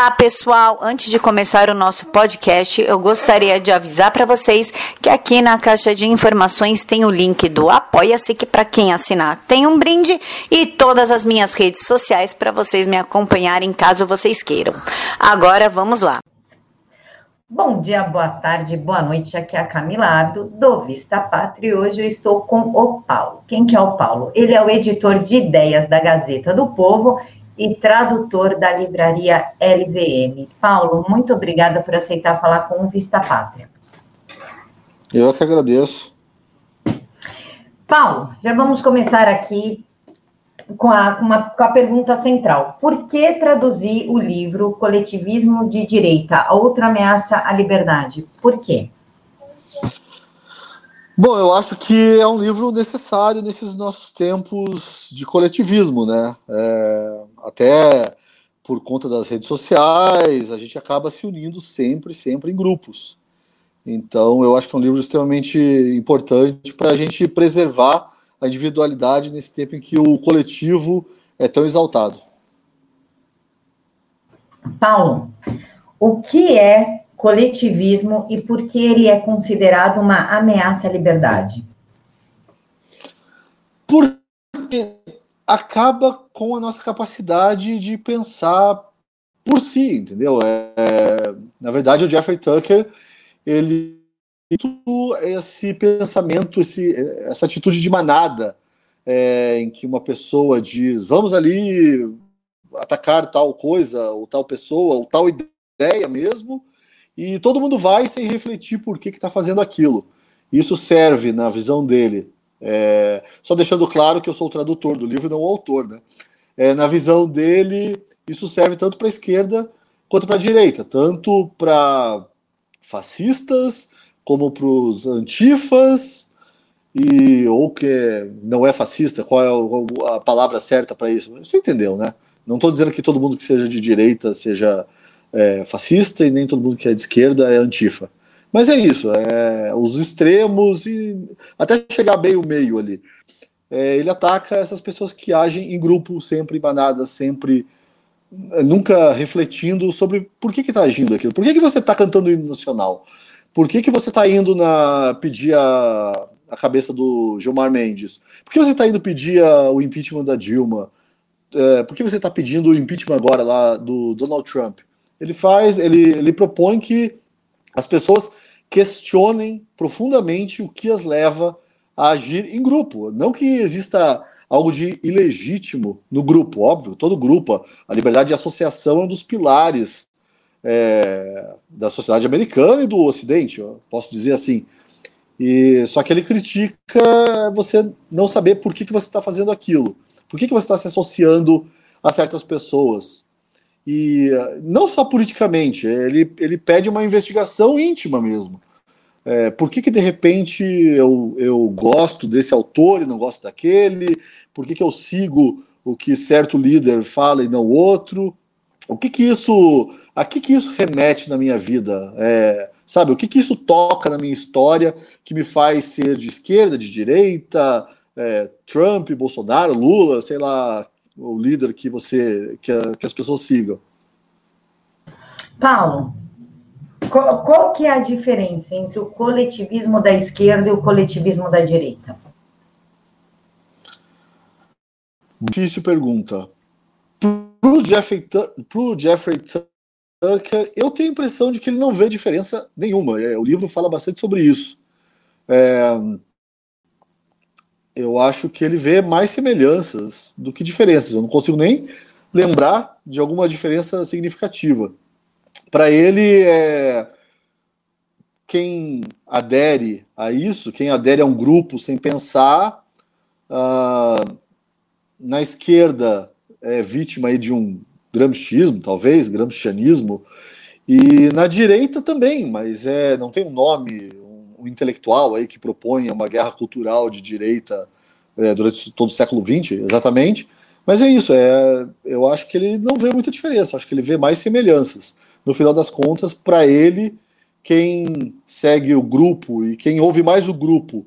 Olá, pessoal! Antes de começar o nosso podcast, eu gostaria de avisar para vocês que aqui na caixa de informações tem o link do Apoia-se, que para quem assinar tem um brinde, e todas as minhas redes sociais para vocês me acompanharem caso vocês queiram. Agora vamos lá. Bom dia, boa tarde, boa noite. Aqui é a Camila Abdo, do Vista Pátria, e hoje eu estou com o Paulo. Quem que é o Paulo? Ele é o editor de ideias da Gazeta do Povo e tradutor da livraria LVM. Paulo, muito obrigada por aceitar falar com o Vista Pátria. Eu é que agradeço. Paulo, já vamos começar aqui com a, uma, com a pergunta central. Por que traduzir o livro Coletivismo de Direita, Outra Ameaça à Liberdade? Por quê? Bom, eu acho que é um livro necessário nesses nossos tempos de coletivismo, né? É, até por conta das redes sociais, a gente acaba se unindo sempre, sempre em grupos. Então, eu acho que é um livro extremamente importante para a gente preservar a individualidade nesse tempo em que o coletivo é tão exaltado. Paulo, o que é coletivismo e por que ele é considerado uma ameaça à liberdade? Porque acaba com a nossa capacidade de pensar por si, entendeu? É, na verdade, o Jeffrey Tucker, ele esse pensamento, esse, essa atitude de manada, é, em que uma pessoa diz, vamos ali atacar tal coisa, ou tal pessoa, ou tal ideia mesmo, e todo mundo vai sem refletir por que está fazendo aquilo. Isso serve, na visão dele, é, só deixando claro que eu sou o tradutor do livro, não o autor, né? É, na visão dele, isso serve tanto para a esquerda quanto para a direita, tanto para fascistas como para os antifas e ou que não é fascista, qual é a palavra certa para isso? Você entendeu, né? Não estou dizendo que todo mundo que seja de direita seja é, fascista e nem todo mundo que é de esquerda é antifa. Mas é isso, é, os extremos e até chegar bem o meio ali. É, ele ataca essas pessoas que agem em grupo, sempre em manada, sempre é, nunca refletindo sobre por que está agindo aquilo. Por que, que você está cantando o hino nacional? Por que, que você está indo na pedir a, a cabeça do Gilmar Mendes? Por que você está indo pedir a, o impeachment da Dilma? É, por que você está pedindo o impeachment agora lá do Donald Trump? Ele faz, ele, ele propõe que as pessoas questionem profundamente o que as leva a agir em grupo. Não que exista algo de ilegítimo no grupo, óbvio, todo grupo, a liberdade de associação é um dos pilares é, da sociedade americana e do Ocidente, posso dizer assim. E só que ele critica você não saber por que, que você está fazendo aquilo, por que, que você está se associando a certas pessoas. E não só politicamente, ele, ele pede uma investigação íntima mesmo. É, por que, que de repente eu, eu gosto desse autor e não gosto daquele? Por que, que eu sigo o que certo líder fala e não outro? O que que isso, a que que isso remete na minha vida? É, sabe, o que que isso toca na minha história que me faz ser de esquerda, de direita, é, Trump, Bolsonaro, Lula, sei lá, o líder que você que, a, que as pessoas sigam. Paulo, qual, qual, que é a diferença entre o coletivismo da esquerda e o coletivismo da direita? Difícil pergunta. Para o Jeffrey, pro Jeffrey Tucker, eu tenho a impressão de que ele não vê diferença nenhuma. É, o livro fala bastante sobre isso. É, eu acho que ele vê mais semelhanças do que diferenças. Eu não consigo nem lembrar de alguma diferença significativa. Para ele, é, quem adere a isso, quem adere a um grupo sem pensar, uh, na esquerda é vítima de um gramscismo, talvez, gramscianismo, e na direita também, mas é, não tem um nome, um intelectual aí que propõe uma guerra cultural de direita é, durante todo o século XX, exatamente. Mas é isso, é, eu acho que ele não vê muita diferença, acho que ele vê mais semelhanças. No final das contas, para ele, quem segue o grupo e quem ouve mais o grupo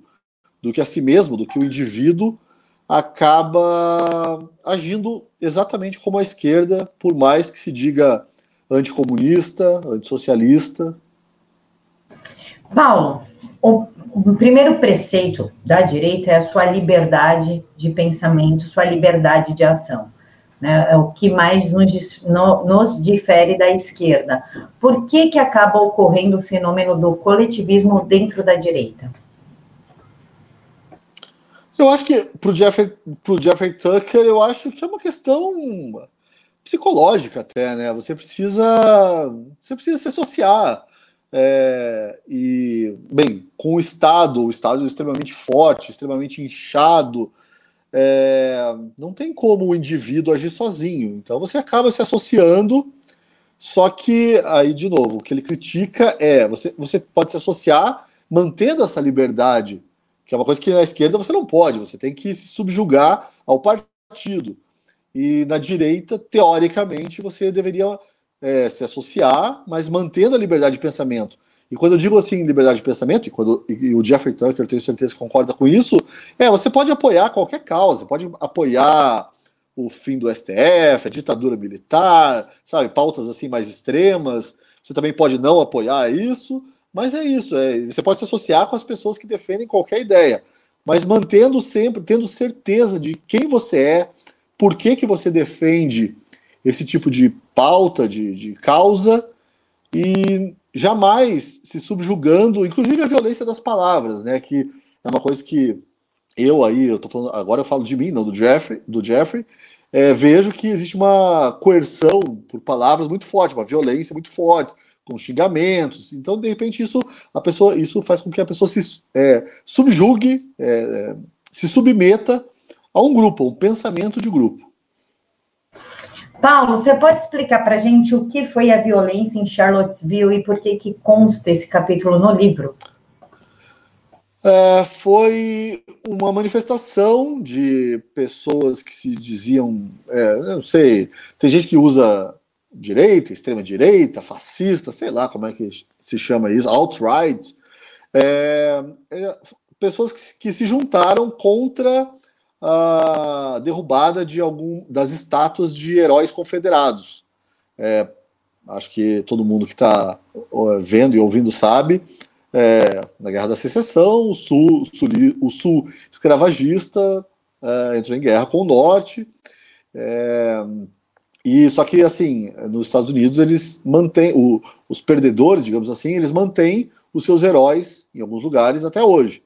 do que a si mesmo, do que o indivíduo, acaba agindo exatamente como a esquerda, por mais que se diga anticomunista, antissocialista. Paulo, o, o, primeiro preceito da direita é a sua liberdade de pensamento, sua liberdade de ação. Né? É o que mais nos, no, nos difere da esquerda. Por que, que acaba ocorrendo o fenômeno do coletivismo dentro da direita? Eu acho que para o Jeffrey, Jeffrey Tucker, eu acho que é uma questão psicológica até, né? Você precisa, você precisa se associar. É, e, bem, com o Estado, o Estado extremamente forte, extremamente inchado, é, não tem como o indivíduo agir sozinho. Então você acaba se associando, só que aí, de novo, o que ele critica é você, você pode se associar mantendo essa liberdade que é uma coisa que na esquerda você não pode, você tem que se subjugar ao partido. E na direita, teoricamente, você deveria é, se associar, mas mantendo a liberdade de pensamento. E quando eu digo assim, liberdade de pensamento, e, quando, e o Jeffrey Tucker, tenho certeza que concorda com isso, é, você pode apoiar qualquer causa, pode apoiar o fim do STF, a ditadura militar, sabe, pautas assim mais extremas. Você também pode não apoiar isso, mas é isso, é, você pode se associar com as pessoas que defendem qualquer ideia, mas mantendo sempre, tendo certeza de quem você é, por que, que você defende esse tipo de pauta, de, de causa, e jamais se subjugando, inclusive a violência das palavras, né? Que é uma coisa que eu aí, eu tô falando, agora eu falo de mim, não do Jeffrey, do Jeffrey, é, vejo que existe uma coerção por palavras muito forte, uma violência muito forte, com xingamentos. Então, de repente, isso a pessoa, isso faz com que a pessoa se é, subjugue, é, é se submeta a um grupo, a um pensamento de grupo. Paulo, você pode explicar para a gente o que foi a violência em Charlottesville e por que, que consta esse capítulo no livro? É, foi uma manifestação de pessoas que se diziam, é, não sei, tem gente que usa direita, extrema-direita, fascista, sei lá como é que se chama isso, alt-right, é, é, pessoas que, que, se juntaram contra a derrubada de algum das estátuas de heróis confederados. É, acho que todo mundo que está vendo e ouvindo sabe. É, na Guerra da Secessão, o sul, sul, o sul escravagista é, entrou em guerra com o norte. É, e só que assim, nos Estados Unidos eles mantêm o, os perdedores, digamos assim, eles mantêm os seus heróis em alguns lugares até hoje.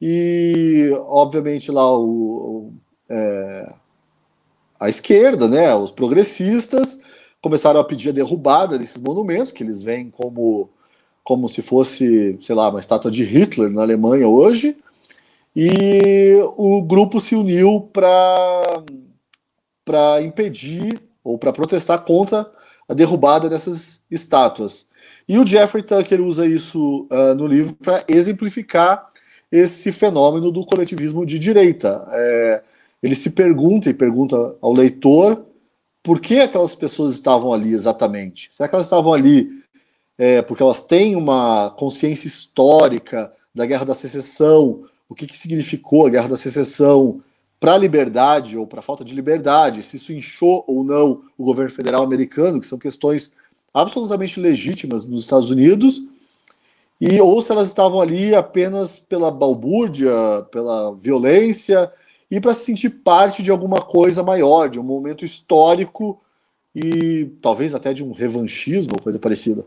E obviamente lá o, o é, a esquerda, né, os progressistas começaram a pedir a derrubada desses monumentos que eles veem como como se fosse, sei lá, uma estátua de Hitler na Alemanha hoje. E o grupo se uniu para para impedir ou para protestar contra a derrubada dessas estátuas. E o Jeffrey Tucker usa isso uh, no livro para exemplificar esse fenômeno do coletivismo de direita. É, ele se pergunta e pergunta ao leitor por que aquelas pessoas estavam ali exatamente. Será que elas estavam ali é, porque elas têm uma consciência histórica da Guerra da Secessão, o que, que significou a Guerra da Secessão para a liberdade ou para a falta de liberdade, se isso inchou ou não o governo federal americano, que são questões absolutamente legítimas nos Estados Unidos, e ou se elas estavam ali apenas pela balbúrdia, pela violência e para se sentir parte de alguma coisa maior, de um momento histórico e talvez até de um revanchismo, coisa parecida.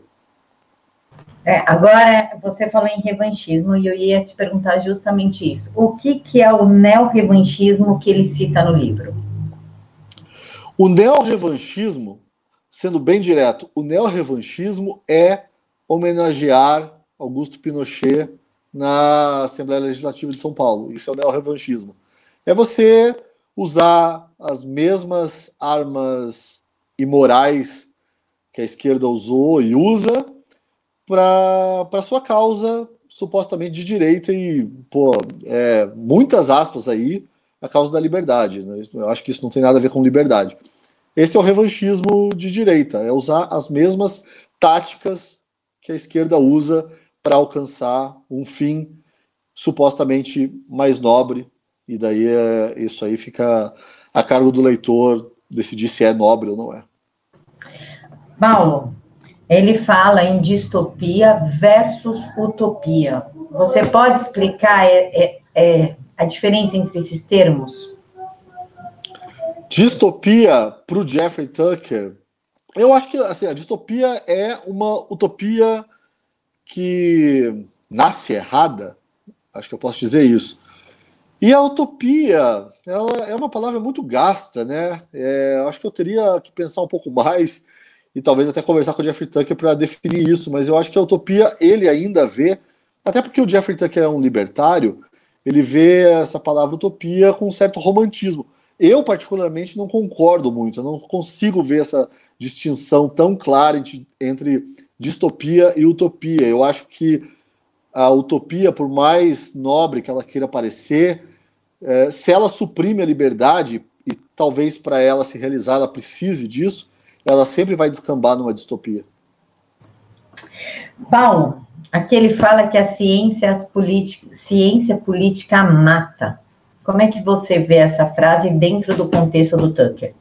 É, agora, você falou em revanchismo e eu ia te perguntar justamente isso. O que, que é o neo-revanchismo que ele cita no livro? O neo-revanchismo, sendo bem direto, o neo-revanchismo é homenagear Augusto Pinochet na Assembleia Legislativa de São Paulo. Isso é o neo-revanchismo. É você usar as mesmas armas imorais que a esquerda usou e usa para sua causa supostamente de direita e, pô, é, muitas aspas aí, a causa da liberdade. Né? Eu acho que isso não tem nada a ver com liberdade. Esse é o revanchismo de direita, é usar as mesmas táticas que a esquerda usa para alcançar um fim supostamente mais nobre, e daí é, isso aí fica a cargo do leitor decidir se é nobre ou não é. Paulo, ele fala em distopia versus utopia. Você pode explicar é, é, é, a diferença entre esses termos? Distopia para o Jeffrey Tucker, eu acho que assim, a distopia é uma utopia que nasce errada, acho que eu posso dizer isso. E a utopia, ela é uma palavra muito gasta, né? É, acho que eu teria que pensar um pouco mais e talvez até conversar com o Jeffrey Tucker para definir isso, mas eu acho que a utopia ele ainda vê, até porque o Jeffrey Tucker é um libertário, ele vê essa palavra utopia com um certo romantismo. Eu, particularmente, não concordo muito, eu não consigo ver essa distinção tão clara entre distopia e utopia. Eu acho que a utopia, por mais nobre que ela queira parecer, é, se ela suprime a liberdade, e talvez para ela se realizar ela precise disso, ela sempre vai descambar numa distopia. Paulo, aqui ele fala que a ciência, as ciência política mata. Como é que você vê essa frase dentro do contexto do Tucker?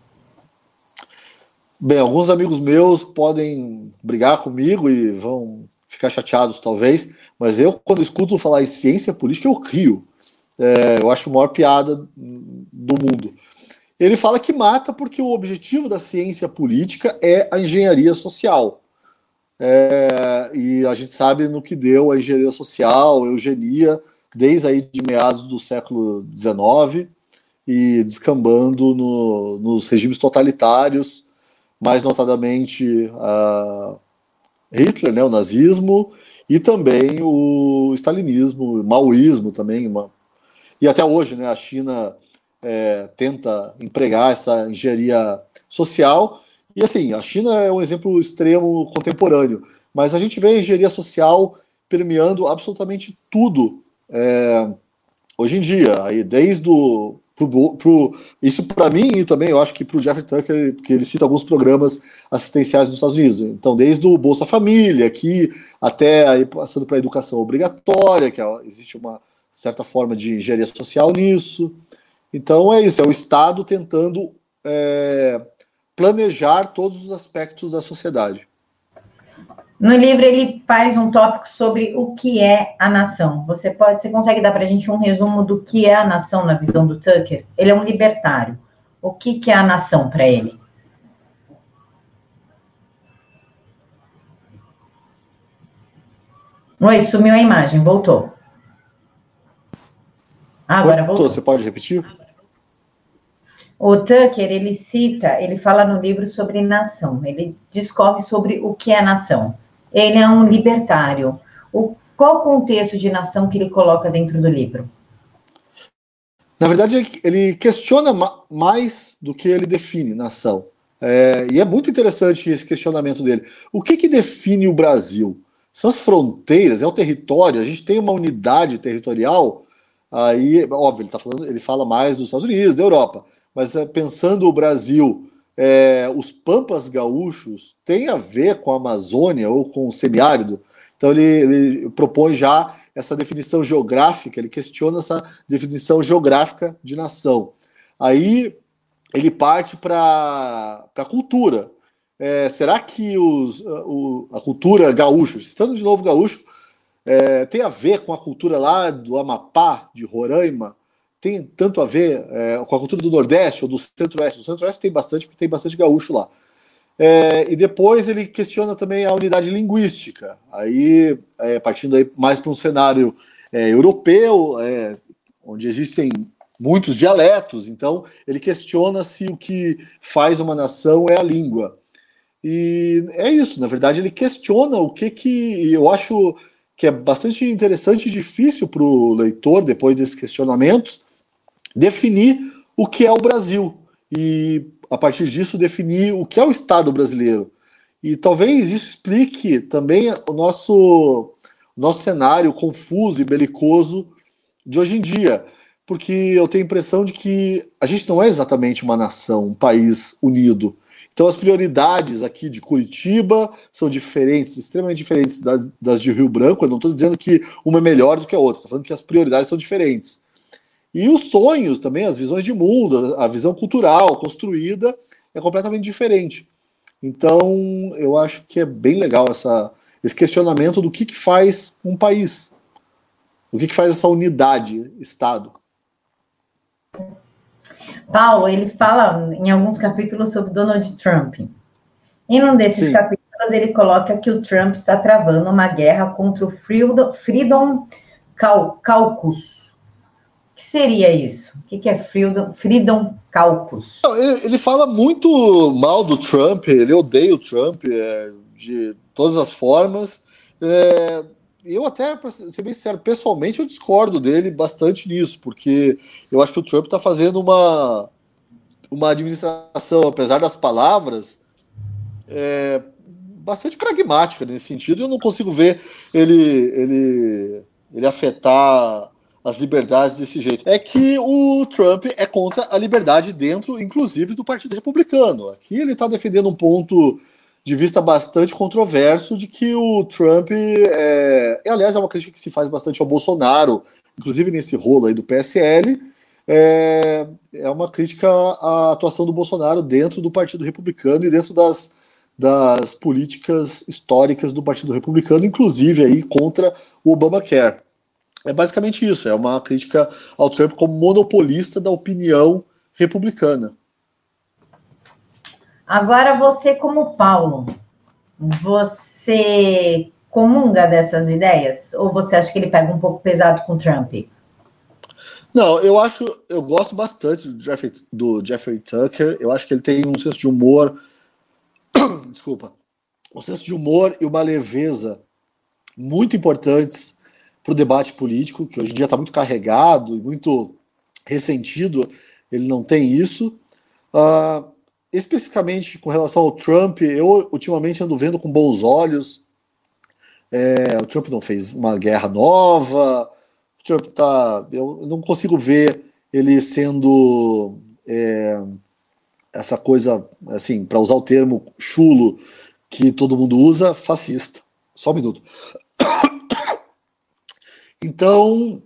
Bem, alguns amigos meus podem brigar comigo e vão ficar chateados, talvez, mas eu, quando escuto falar em ciência política, eu rio. É, eu acho a maior piada do mundo. Ele fala que mata porque o objetivo da ciência política é a engenharia social. É, e a gente sabe no que deu a engenharia social, a eugenia, desde aí de meados do século XIX e descambando no, nos regimes totalitários, mais notadamente Hitler, né, o nazismo, e também o stalinismo, o maoísmo também, uma e até hoje, né, a China é, tenta empregar essa engenharia social. E assim, a China é um exemplo extremo contemporâneo, mas a gente vê a engenharia social permeando absolutamente tudo é, hoje em dia. Aí, desde o Pro, pro, isso para mim e também eu acho que para o Jeffrey Tucker, porque ele cita alguns programas assistenciais nos Estados Unidos. Então, desde o Bolsa Família, aqui, até aí, passando para a educação obrigatória, que é, existe uma certa forma de engenharia social nisso. Então é isso, é o Estado tentando é, planejar todos os aspectos da sociedade. No livro ele faz um tópico sobre o que é a nação. Você pode, você consegue dar para a gente um resumo do que é a nação na visão do Tucker? Ele é um libertário. O que, que é a nação para ele? Oi, sumiu a imagem, voltou. Ah, agora voltou. Você pode repetir? O Tucker, ele cita, ele fala no livro sobre nação, ele discorre sobre o que é nação. Ele é um libertário. O, qual o contexto de nação que ele coloca dentro do livro? Na verdade, ele questiona mais do que ele define nação. É, e é muito interessante esse questionamento dele. O que, que define o Brasil? São as fronteiras, é o território. A gente tem uma unidade territorial Aí, óbvio, ele, tá falando, ele fala mais dos Estados Unidos, da Europa, mas é, pensando o Brasil, é, os pampas gaúchos têm a ver com a Amazônia ou com o semiárido. Então ele, ele propõe já essa definição geográfica, ele questiona essa definição geográfica de nação. Aí ele parte para a cultura. É, será que os, o, a cultura gaúcha, citando de novo gaúcho, é, tem a ver com a cultura lá do Amapá, de Roraima, tem tanto a ver é, com a cultura do Nordeste ou do Centro-Oeste. O Centro-Oeste tem bastante, porque tem bastante gaúcho lá. É, e depois ele questiona também a unidade linguística, aí é, partindo aí mais para um cenário é, europeu, é, onde existem muitos dialetos, então ele questiona se o que faz uma nação é a língua. E é isso, na verdade, ele questiona o que que eu acho que é bastante interessante e difícil para o leitor, depois desses questionamentos, definir o que é o Brasil e, a partir disso, definir o que é o Estado brasileiro. E talvez isso explique também o nosso, nosso cenário confuso e belicoso de hoje em dia, porque eu tenho a impressão de que a gente não é exatamente uma nação, um país unido. Então, as prioridades aqui de Curitiba são diferentes, extremamente diferentes das, das de Rio Branco. Eu não estou dizendo que uma é melhor do que a outra, estou falando que as prioridades são diferentes. E os sonhos também, as visões de mundo, a visão cultural construída é completamente diferente. Então, eu acho que é bem legal essa, esse questionamento do que, que faz um país, o que, que faz essa unidade, Estado. Paulo, ele fala em alguns capítulos sobre Donald Trump. Em um desses Sim. capítulos, ele coloca que o Trump está travando uma guerra contra o Freedom Caucus. Que seria isso? O que é Freedom, Freedom Caucus? Ele, ele, fala muito mal do Trump, ele odeia o Trump é, de todas as formas. É, eu até, para ser bem sincero, pessoalmente eu discordo dele bastante nisso, porque eu acho que o Trump está fazendo uma, uma administração, apesar das palavras, é, bastante pragmática nesse sentido. Eu não consigo ver ele, ele, ele afetar as liberdades desse jeito. É que o Trump é contra a liberdade dentro, inclusive, do Partido Republicano. Aqui ele está defendendo um ponto de vista bastante controverso de que o Trump é, e, aliás é uma crítica que se faz bastante ao Bolsonaro, inclusive nesse rolo aí do PSL, é, é uma crítica à atuação do Bolsonaro dentro do Partido Republicano e dentro das, das políticas históricas do Partido Republicano, inclusive aí contra o Obamacare. É basicamente isso, é uma crítica ao Trump como monopolista da opinião republicana. Agora você, como Paulo, você comunga dessas ideias? Ou você acha que ele pega um pouco pesado com o Trump? Não, eu acho, eu gosto bastante do Jeffrey, do Jeffrey Tucker. Eu acho que ele tem um senso de humor, desculpa, um senso de humor e uma leveza muito importantes para o debate político, que hoje em dia está muito carregado e muito ressentido. Ele não tem isso. Uh, especificamente com relação ao Trump, eu ultimamente ando vendo com bons olhos. É, o Trump não fez uma guerra nova. O Trump tá. Eu não consigo ver ele sendo é, essa coisa, assim, para usar o termo chulo que todo mundo usa, fascista. Só um minuto. Então,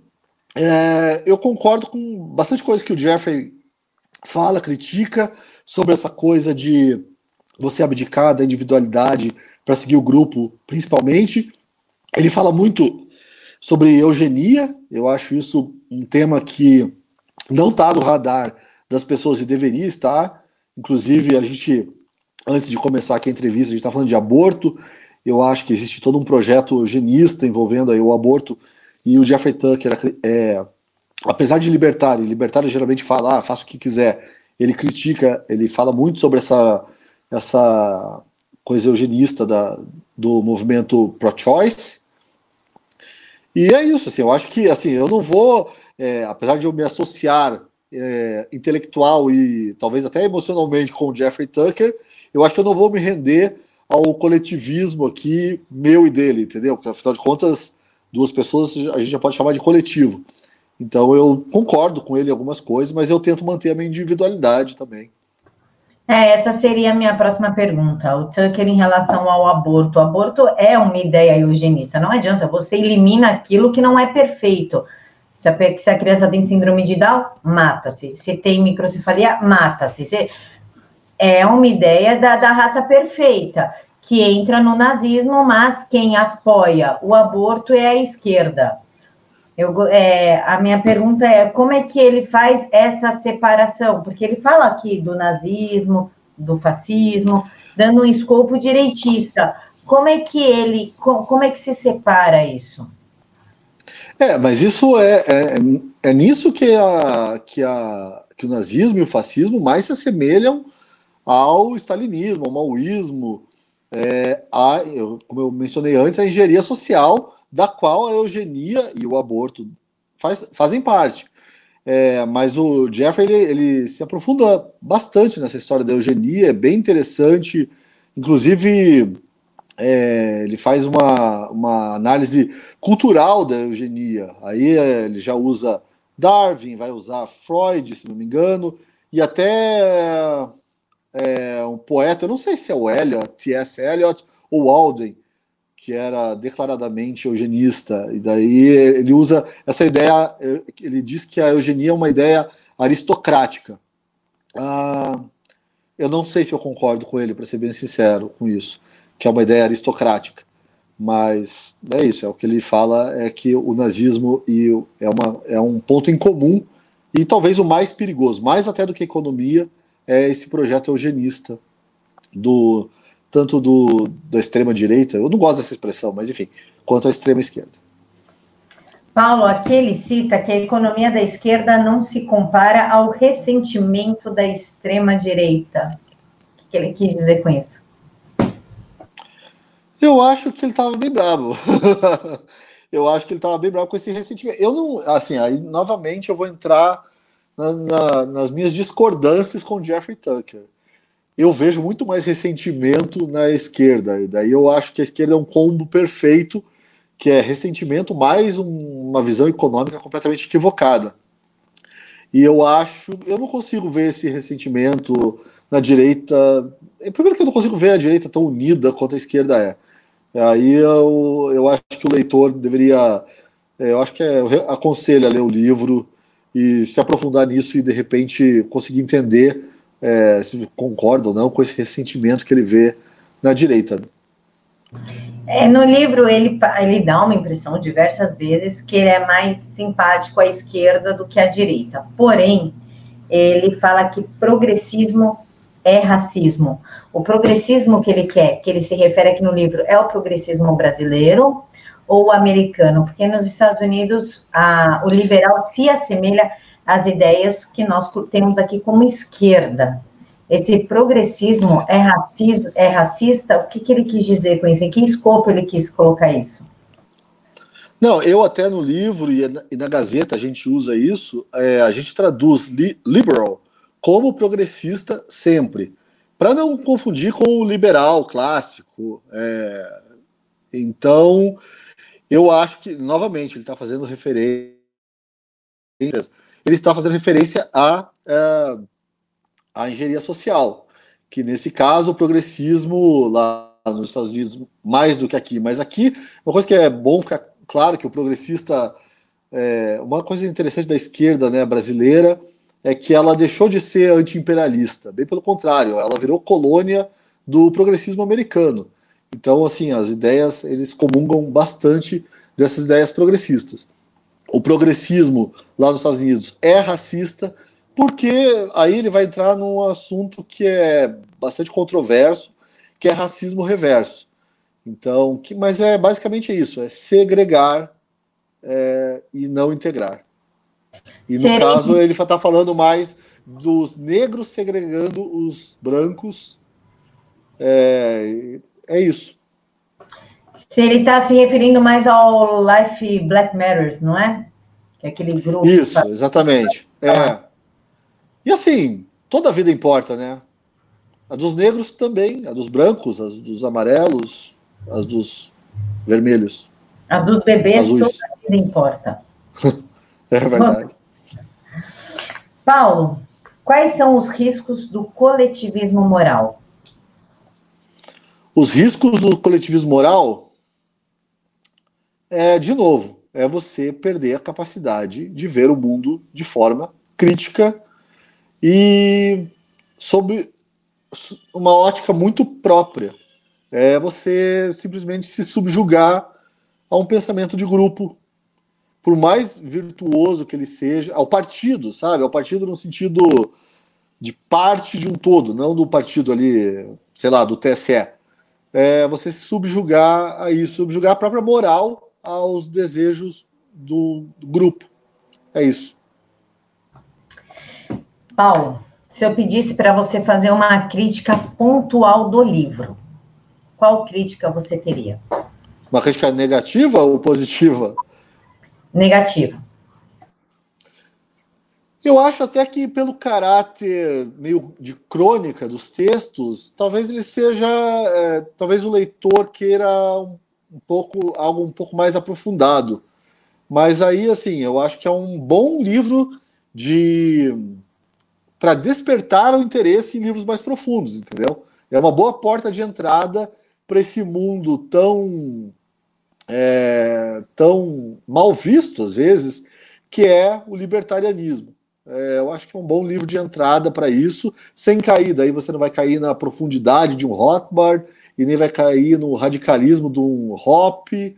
é, eu concordo com bastante coisa que o Jeffrey fala, critica sobre essa coisa de você abdicar da individualidade para seguir o grupo, principalmente. Ele fala muito sobre eugenia, eu acho isso um tema que não está no radar das pessoas e deveria estar. Inclusive, a gente, antes de começar aqui a entrevista, a gente está falando de aborto. Eu acho que existe todo um projeto eugenista envolvendo aí o aborto e o Jeffrey Tucker, é, apesar de libertário, libertário geralmente fala, ah, faça o que quiser ele critica, ele fala muito sobre essa, essa coisa eugenista da, do movimento pro-choice. E é isso, assim, eu acho que assim, eu não vou, é, apesar de eu me associar é, intelectual e talvez até emocionalmente com o Jeffrey Tucker, eu acho que eu não vou me render ao coletivismo aqui, meu e dele, entendeu? Porque afinal de contas, duas pessoas a gente já pode chamar de coletivo. Então eu concordo com ele em algumas coisas, mas eu tento manter a minha individualidade também. É, essa seria a minha próxima pergunta. O Tucker em relação ao aborto. O aborto é uma ideia eugenista. Não adianta, você elimina aquilo que não é perfeito. Se a, se a criança tem síndrome de Down, mata-se. Se tem microcefalia, mata-se. Se, é uma ideia da, da raça perfeita, que entra no nazismo, mas quem apoia o aborto é a esquerda. Eu, é, a minha pergunta é como é que ele faz essa separação? Porque ele fala aqui do nazismo, do fascismo, dando um escopo direitista. Como é que ele, como é que se separa isso? É, mas isso é, é, é nisso que, a, que, a, que o nazismo e o fascismo mais se assemelham ao stalinismo, ao maoísmo, é, a, eu, como eu mencionei antes, a engenharia social da qual a eugenia e o aborto faz, fazem parte. É, mas o Jeffrey ele, ele, se aprofunda bastante nessa história da eugenia, é bem interessante. Inclusive, é, ele faz uma, uma análise cultural da eugenia. Aí é, ele já usa Darwin, vai usar Freud, se não me engano, e até é, um poeta, eu não sei se é o Eliot, T.S. Eliot ou Alden, que era declaradamente eugenista, e daí ele usa essa ideia, ele diz que a eugenia é uma ideia aristocrática. Ah, eu não sei se eu concordo com ele, para ser bem sincero com isso, que é uma ideia aristocrática. Mas é isso, é o que ele fala é que o nazismo e é, uma, é um ponto em comum e talvez o mais perigoso, mais até do que economia, é esse projeto eugenista do tanto do da extrema direita, eu não gosto dessa expressão, mas enfim, quanto à extrema esquerda. Paulo, aqui ele cita que a economia da esquerda não se compara ao ressentimento da extrema direita. O que ele quis dizer com isso? Eu acho que ele estava bem bravo. eu acho que ele estava bem bravo com esse ressentimento. Eu não, assim, aí novamente eu vou entrar na, na, nas minhas discordâncias com Jeffrey Tucker. Eu vejo muito mais ressentimento na esquerda, e daí eu acho que a esquerda é um combo perfeito que é ressentimento mais um, uma visão econômica completamente equivocada. E eu acho, eu não consigo ver esse ressentimento na direita. É, primeiro que eu não consigo ver a direita tão unida quanto a esquerda é. Aí eu, eu acho que o leitor deveria. É, eu acho que é, eu aconselho a ler o livro e se aprofundar nisso e de repente conseguir entender é, se concorda ou não com esse ressentimento que ele vê na direita. É, no livro, ele, ele dá uma impressão diversas vezes que ele é mais simpático à esquerda do que à direita. Porém, ele fala que progressismo é racismo. O progressismo que ele quer, que ele se refere aqui no livro, é o progressismo brasileiro ou americano? Porque nos Estados Unidos a, o liberal se assemelha às ideias que nós temos aqui como esquerda. Esse progressismo é, racis, é racista? O que, que ele quis dizer com isso? Em que escopo ele quis colocar isso? Não, eu até no livro e na, e na Gazeta a gente usa isso, é, a gente traduz li, liberal como progressista sempre, para não confundir com o liberal clássico. É, então, eu acho que, novamente, ele está fazendo referência. Ele está fazendo referência a engenharia social, que nesse caso o progressismo lá nos Estados Unidos, mais do que aqui, mas aqui, uma coisa que é bom ficar claro que o progressista, é, uma coisa interessante da esquerda né, brasileira é que ela deixou de ser anti-imperialista, bem pelo contrário, ela virou colônia do progressismo americano. Então, assim, as ideias, eles comungam bastante dessas ideias progressistas. O progressismo lá nos Estados Unidos é racista, porque aí ele vai entrar num assunto que é bastante controverso, que é racismo reverso. Então, que, mas é basicamente isso: é segregar é, e não integrar. E no caso, ele está falando mais dos negros segregando os brancos. É, é isso. Se ele está se referindo mais ao Life Black Matters, não é? Que é aquele grupo. Isso, exatamente. É. E assim, toda a vida importa, né? A dos negros também, a dos brancos, as dos amarelos, as dos vermelhos. A dos bebês, Azuis. toda a vida importa. é verdade. Paulo, quais são os riscos do coletivismo moral? Os riscos do coletivismo moral é, de novo, é você perder a capacidade de ver o mundo de forma crítica e sob uma ótica muito própria. É você simplesmente se subjugar a um pensamento de grupo, por mais virtuoso que ele seja, ao partido, sabe? Ao partido no sentido de parte de um todo, não do partido ali, sei lá, do TSE. É você se subjugar a isso, subjugar a própria moral aos desejos do, do grupo. É isso. Paulo, se eu pedisse para você fazer uma crítica pontual do livro, qual crítica você teria? Uma crítica negativa ou positiva? Negativa. Eu acho até que pelo caráter meio de crônica dos textos, talvez ele seja, é, talvez o leitor queira um, um pouco algo um pouco mais aprofundado. Mas aí, assim, eu acho que é um bom livro de para despertar o interesse em livros mais profundos, entendeu? É uma boa porta de entrada para esse mundo tão é, tão mal visto às vezes, que é o libertarianismo. É, eu acho que é um bom livro de entrada para isso, sem cair. Daí você não vai cair na profundidade de um Rothbard e nem vai cair no radicalismo de um Hoppe,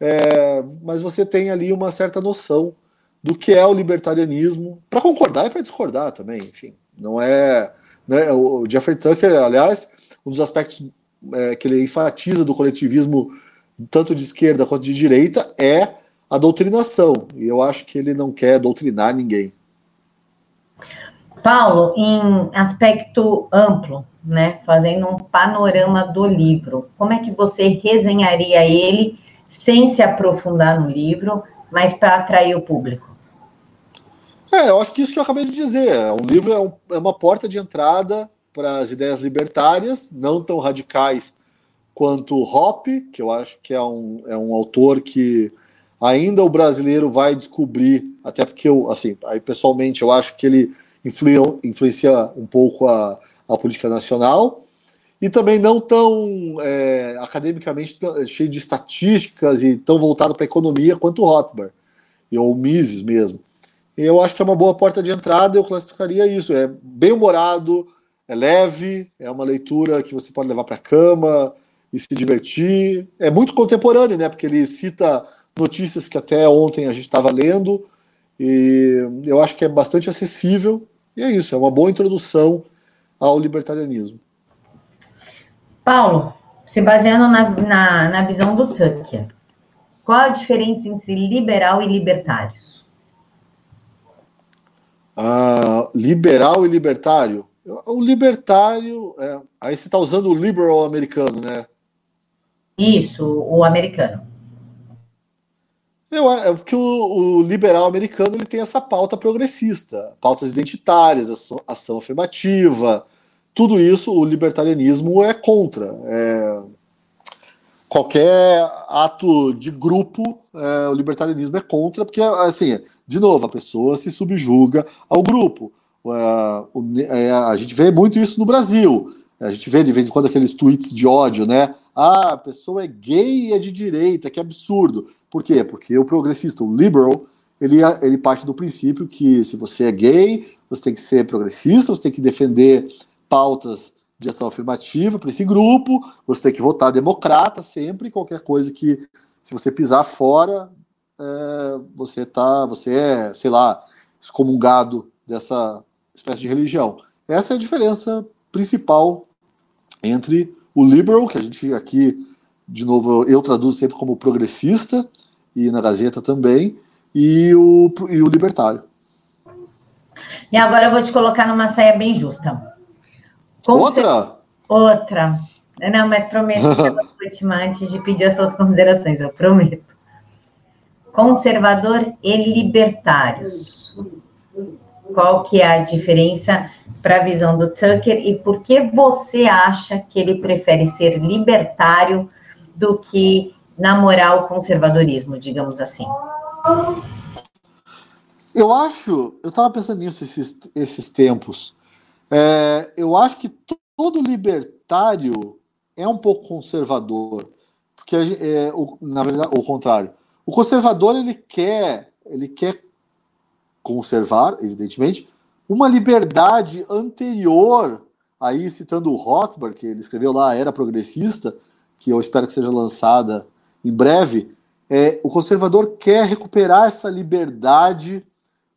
é, mas você tem ali uma certa noção do que é o libertarianismo, para concordar e para discordar também, enfim. Não é. Né, o Jeffrey Tucker, aliás, um dos aspectos é, que ele enfatiza do coletivismo, tanto de esquerda quanto de direita, é a doutrinação. E eu acho que ele não quer doutrinar ninguém. Paulo, em aspecto amplo, né, fazendo um panorama do livro, como é que você resenharia ele sem se aprofundar no livro, mas para atrair o público? É, eu acho que isso que eu acabei de dizer. Um livro é, um, é uma porta de entrada para as ideias libertárias, não tão radicais quanto Hoppe, que eu acho que é um, é um autor que ainda o brasileiro vai descobrir, até porque eu, assim, aí pessoalmente eu acho que ele influencia, influencia um pouco a, a política nacional, e também não tão é, academicamente cheio de estatísticas e tão voltado para a economia quanto o Rothbard, ou Mises mesmo. Eu acho que é uma boa porta de entrada, eu classificaria isso. É bem humorado, é leve, é uma leitura que você pode levar para a cama e se divertir. É muito contemporâneo, né? Porque ele cita notícias que até ontem a gente estava lendo, e eu acho que é bastante acessível, e é isso, é uma boa introdução ao libertarianismo. Paulo, se baseando na, na, na visão do Tucker, qual a diferença entre liberal e libertários? Ah, liberal e libertário? O libertário, é, aí você está usando o liberal americano, né? Isso, o americano. Eu, é porque o, o, liberal americano ele tem essa pauta progressista, pautas identitárias, ação, ação, afirmativa, tudo isso o libertarianismo é contra. É, qualquer ato de grupo, é, o libertarianismo é contra, porque assim, de novo, a pessoa se subjuga ao grupo. É, é, a gente vê muito isso no Brasil. A gente vê de vez em quando aqueles tweets de ódio, né? Ah, a pessoa é gay e é de direita, que absurdo. Por quê? Porque o progressista, o liberal, ele, ele parte do princípio que se você é gay, você tem que ser progressista, você tem que defender pautas de ação afirmativa para esse grupo, você tem que votar democrata sempre, qualquer coisa que, se você pisar fora, é, você tá, você é, sei lá, excomungado dessa espécie de religião. Essa é a diferença principal entre o liberal, que a gente aqui, de novo, eu traduzo sempre como progressista, e na Gazeta também, e o, e o libertário. E agora eu vou te colocar numa saia bem justa. Outra? Outra. Não, mas prometo que última antes de pedir as suas considerações, eu prometo. Conservador e libertários. Qual que é a diferença para a visão do Tucker e por que você acha que ele prefere ser libertário do que namorar o conservadorismo, digamos assim? Eu acho, eu estava pensando nisso esses, esses tempos. É, eu acho que todo libertário é um pouco conservador, porque é, o, na verdade o contrário. O conservador ele quer, ele quer conservar, evidentemente, uma liberdade anterior, aí citando o Rothbard, que ele escreveu lá, Era Progressista, que eu espero que seja lançada em breve, é, o conservador quer recuperar essa liberdade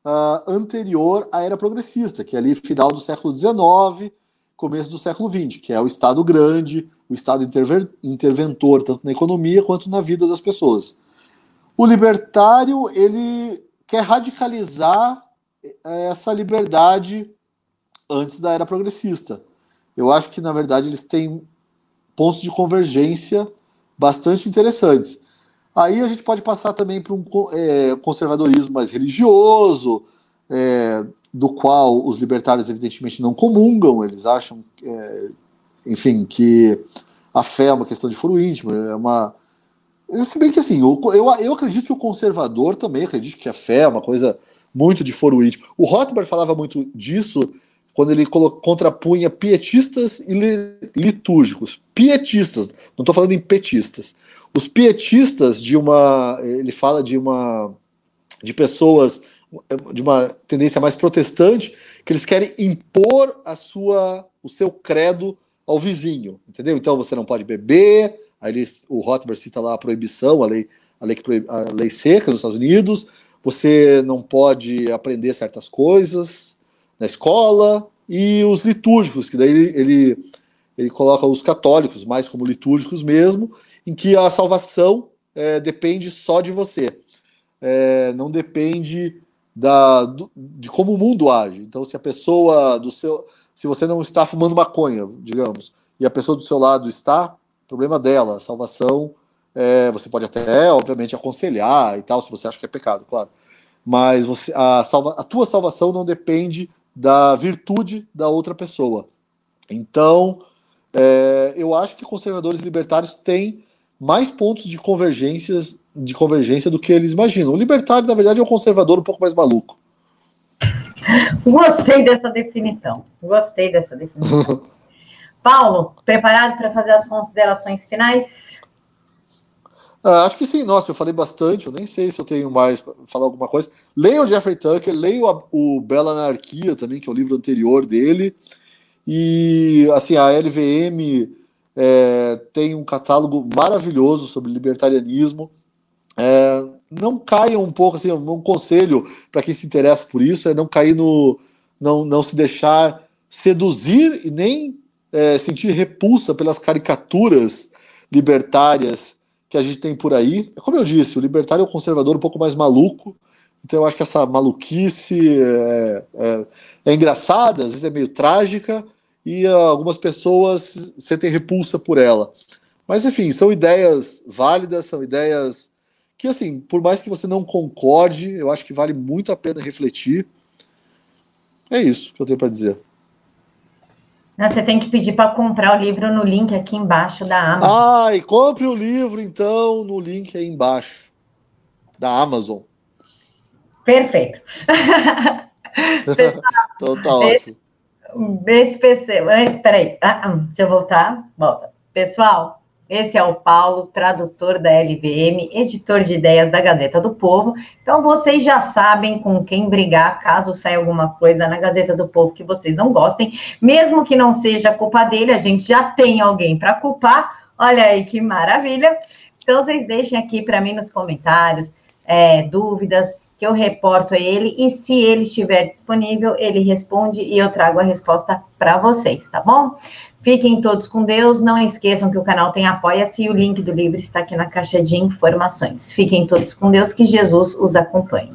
uh, anterior à era progressista, que é ali final do século XIX, começo do século XX, que é o Estado grande, o Estado interventor, tanto na economia quanto na vida das pessoas. O libertário, ele quer radicalizar eh, essa liberdade antes da era progressista. Eu acho que, na verdade, eles têm pontos de convergência bastante interessantes. Aí a gente pode passar também para um é, conservadorismo mais religioso, é, do qual os libertários evidentemente não comungam, eles acham, é, enfim, que a fé é uma questão de foro íntimo, é uma... Se bem que assim, eu, eu, eu acredito que o conservador também acredita que a fé é uma coisa muito de foro íntimo. O Rothbard falava muito disso quando ele contrapunha pietistas e litúrgicos. Pietistas, não estou falando em petistas. Os pietistas de uma, ele fala de uma de pessoas de uma tendência mais protestante, que eles querem impor a sua, o seu credo ao vizinho, entendeu? Então você não pode beber, aí ele, o Rothbard cita lá a proibição, a lei, a lei, a lei seca nos Estados Unidos, você não pode aprender certas coisas na escola, e os litúrgicos, que daí ele, ele, ele coloca os católicos mais como litúrgicos mesmo, em que a salvação é, depende só de você, é, não depende da, do, de como o mundo age. Então, se a pessoa do seu. Se você não está fumando maconha, digamos, e a pessoa do seu lado está, problema dela. A salvação, é, você pode até, obviamente, aconselhar e tal, se você acha que é pecado, claro. Mas você, a, salva, a tua salvação não depende da virtude da outra pessoa. Então, é, eu acho que conservadores e libertários têm mais pontos de convergências de convergência do que eles imaginam. O libertário, na verdade, é um conservador um pouco mais maluco. Gostei dessa definição. Gostei dessa definição. Paulo, preparado para fazer as considerações finais? Ah, acho que sim. Nossa, eu falei bastante. Eu nem sei se eu tenho mais para falar alguma coisa. Leia o Jeffrey Tucker, leia o, o Bela Anarquia também, que é o livro anterior dele. E assim, a LVM é, tem um catálogo maravilhoso sobre libertarianismo. É, não caiam um pouco, assim, um conselho para quem se interessa por isso é não cair no. não, não se deixar seduzir e nem é, sentir repulsa pelas caricaturas libertárias que a gente tem por aí. Como eu disse, o libertário é o conservador um pouco mais maluco, então eu acho que essa maluquice é, é, é engraçada, às vezes é meio trágica, e algumas pessoas sentem repulsa por ela. Mas enfim, são ideias válidas, são ideias que, assim, por mais que você não concorde, eu acho que vale muito a pena refletir. É isso que eu tenho para dizer. Você tem que pedir para comprar o livro no link aqui embaixo da Amazon. Ah, e compre o livro então no link aí embaixo da Amazon. Perfeito. Pessoal, então tá ótimo. Esse PC. Peraí, ah, ah, deixa eu voltar. Volta. Pessoal, esse é o Paulo, tradutor da LVM, editor de ideias da Gazeta do Povo. Então, vocês já sabem com quem brigar caso saia alguma coisa na Gazeta do Povo que vocês não gostem. Mesmo que não seja culpa dele, a gente já tem alguém para culpar. Olha aí que maravilha. Então, vocês deixem aqui para mim nos comentários é, dúvidas, que eu reporto a ele e se ele estiver disponível, ele responde e eu trago a resposta para vocês, tá bom? Fiquem todos com Deus. Não esqueçam que o canal tem apoia-se e o link do livro está aqui na caixa de informações. Fiquem todos com Deus, que Jesus os acompanhe.